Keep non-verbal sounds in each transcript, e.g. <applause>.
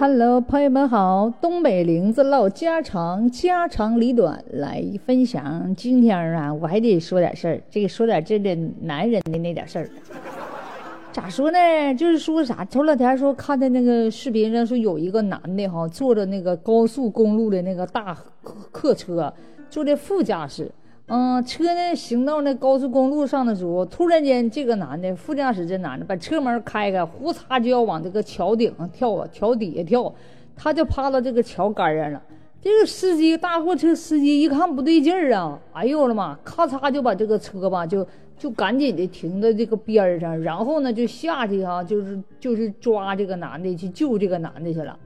Hello，朋友们好，东北玲子唠家常，家长里短来分享。今天啊，我还得说点事儿，这个说点这个男人的那点事儿。咋说呢？就是说啥？头两天说看的那个视频上说有一个男的哈，坐着那个高速公路的那个大客车，坐在副驾驶。嗯，车呢行到那高速公路上的时候，突然间这个男的副驾驶这男的把车门开开，呼嚓就要往这个桥顶上跳啊，桥底下跳，他就趴到这个桥杆上了。这个司机大货车司机一看不对劲儿啊，哎呦我的妈，咔嚓就把这个车吧就就赶紧的停在这个边上，然后呢就下去哈，就是就是抓这个男的去救这个男的去了。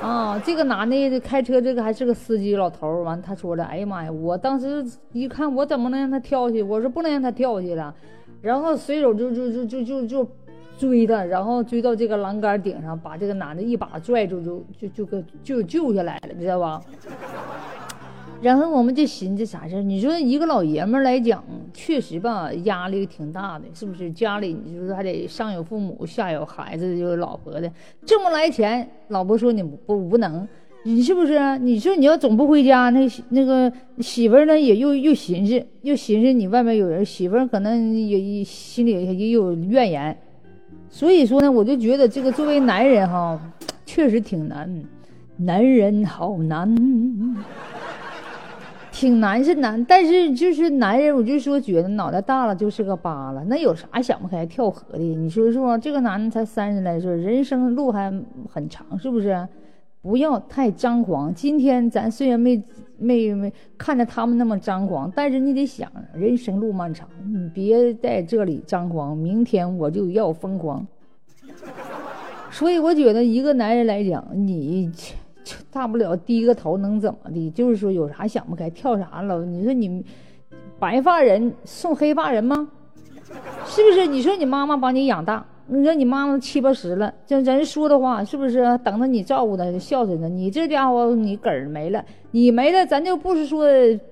啊，这个男的开车，这个还是个司机老头。完，他说了：“哎呀妈呀！我当时一看，我怎么能让他跳下去？我说不能让他跳下去了。然后随手就就就就就就追他，然后追到这个栏杆顶上，把这个男的一把拽住，就就就给就救下来了，你知道吧？”然后我们就寻思啥事儿？你说一个老爷们儿来讲，确实吧，压力挺大的，是不是？家里你说还得上有父母，下有孩子，有老婆的，这么来钱，老婆说你不无能，你是不是？你说你要总不回家，那那个媳妇儿呢也又又寻思，又寻思你外面有人，媳妇儿可能也心里也有怨言，所以说呢，我就觉得这个作为男人哈，确实挺难，男人好难。挺难是难，但是就是男人，我就说觉得脑袋大了就是个疤了，那有啥想不开跳河的？你说说，这个男的才三十来岁，人生路还很长，是不是？不要太张狂。今天咱虽然没没没看着他们那么张狂，但是你得想，人生路漫长，你别在这里张狂，明天我就要疯狂。<laughs> 所以我觉得一个男人来讲，你。大不了低个头能怎么的？就是说有啥想不开跳啥了？你说你白发人送黑发人吗？是不是？你说你妈妈把你养大，你说你妈妈七八十了，这人说的话是不是？等着你照顾她，孝顺她。你这家伙你根儿没了，你没了，咱就不是说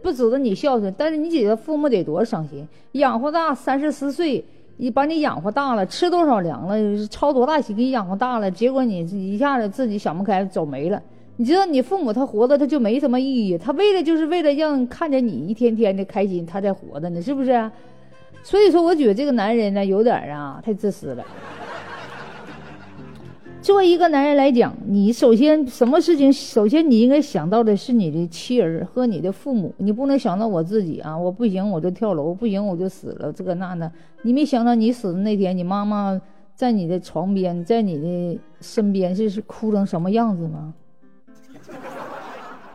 不指着你孝顺，但是你觉得父母得多伤心？养活大三十四岁，你把你养活大了，吃多少粮了，操多大心给你养活大了，结果你一下子自己想不开走没了。你知道你父母他活着他就没什么意义，他为了就是为了让看着你一天天的开心，他在活着呢，是不是？所以说，我觉得这个男人呢有点啊太自私了。<laughs> 作为一个男人来讲，你首先什么事情，首先你应该想到的是你的妻儿和你的父母，你不能想到我自己啊，我不行我就跳楼，不行我就死了，这个那的。你没想到你死的那天，你妈妈在你的床边，在你的身边是是哭成什么样子吗？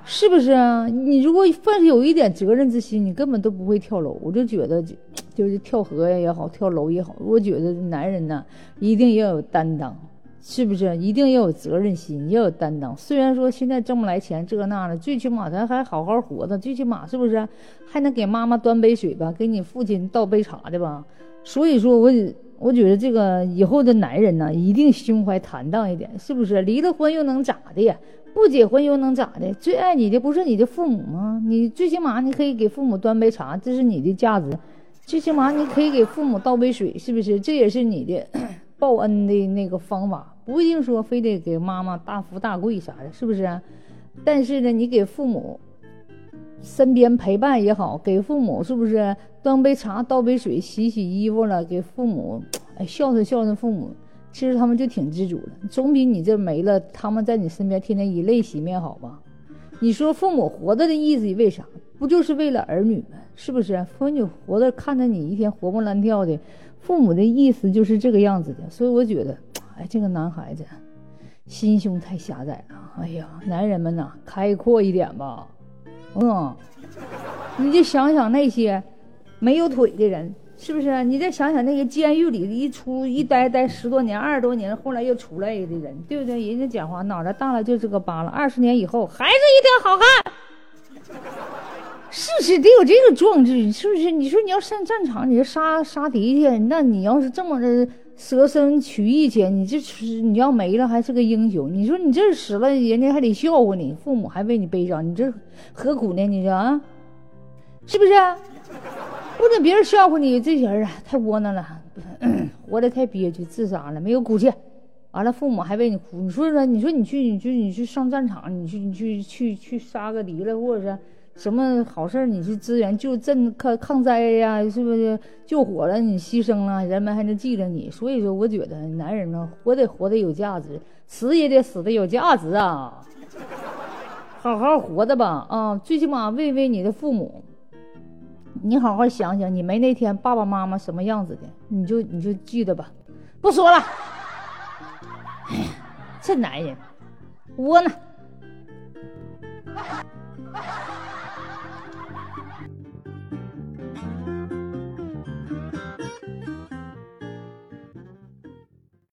是不是啊？你如果凡是有一点责任之心，你根本都不会跳楼。我就觉得，就是跳河也好，跳楼也好，我觉得男人呢一定要有担当，是不是？一定要有责任心，要有担当。虽然说现在挣不来钱，这那的，最起码咱还好好活着，最起码是不是还能给妈妈端杯水吧，给你父亲倒杯茶的吧？所以说，我我觉得这个以后的男人呢，一定胸怀坦荡一点，是不是？离了婚又能咋的呀？不结婚又能咋的？最爱你的不是你的父母吗？你最起码你可以给父母端杯茶，这是你的价值。最起码你可以给父母倒杯水，是不是？这也是你的 <coughs> 报恩的那个方法。不一定说非得给妈妈大富大贵啥的，是不是？但是呢，你给父母身边陪伴也好，给父母是不是端杯茶、倒杯水、洗洗衣服了？给父母哎孝顺孝顺父母。其实他们就挺知足的，总比你这没了，他们在你身边天天以泪洗面好吧？你说父母活着的意思为啥？不就是为了儿女吗？是不是？父母活着看着你一天活蹦乱跳的，父母的意思就是这个样子的。所以我觉得，哎，这个男孩子心胸太狭窄了。哎呀，男人们呐，开阔一点吧。嗯，你就想想那些没有腿的人。是不是？你再想想那个监狱里一出一待待十多年、二十多年，后来又出来的人，对不对？人家讲话脑袋大了就是个疤了，二十年以后还是一条好汉，是不是得有这个壮志？是不是？你说你要上战场，你杀杀敌去，那你要是这么的舍身取义去，你这你要没了还是个英雄？你说你这死了，人家还得笑话你，父母还为你悲伤，你这何苦呢？你说啊，是不是？不准别人笑话你，这些人啊太窝囊了，<clears throat> 活得太憋屈，自杀了，没有骨气，完了父母还为你哭。你说说，你说你去，你去，你去上战场，你去，你去，去去杀个敌了，或者是什么好事你去支援救镇抗抗灾呀，是不是救火了？你牺牲了，人们还能记着你。所以说，我觉得男人呢，活得活得有价值，死也得死得有价值啊！好好活着吧，啊，最起码为为你的父母。你好好想想，你没那天爸爸妈妈什么样子的，你就你就记得吧。不说了，哎呀，这男人窝囊。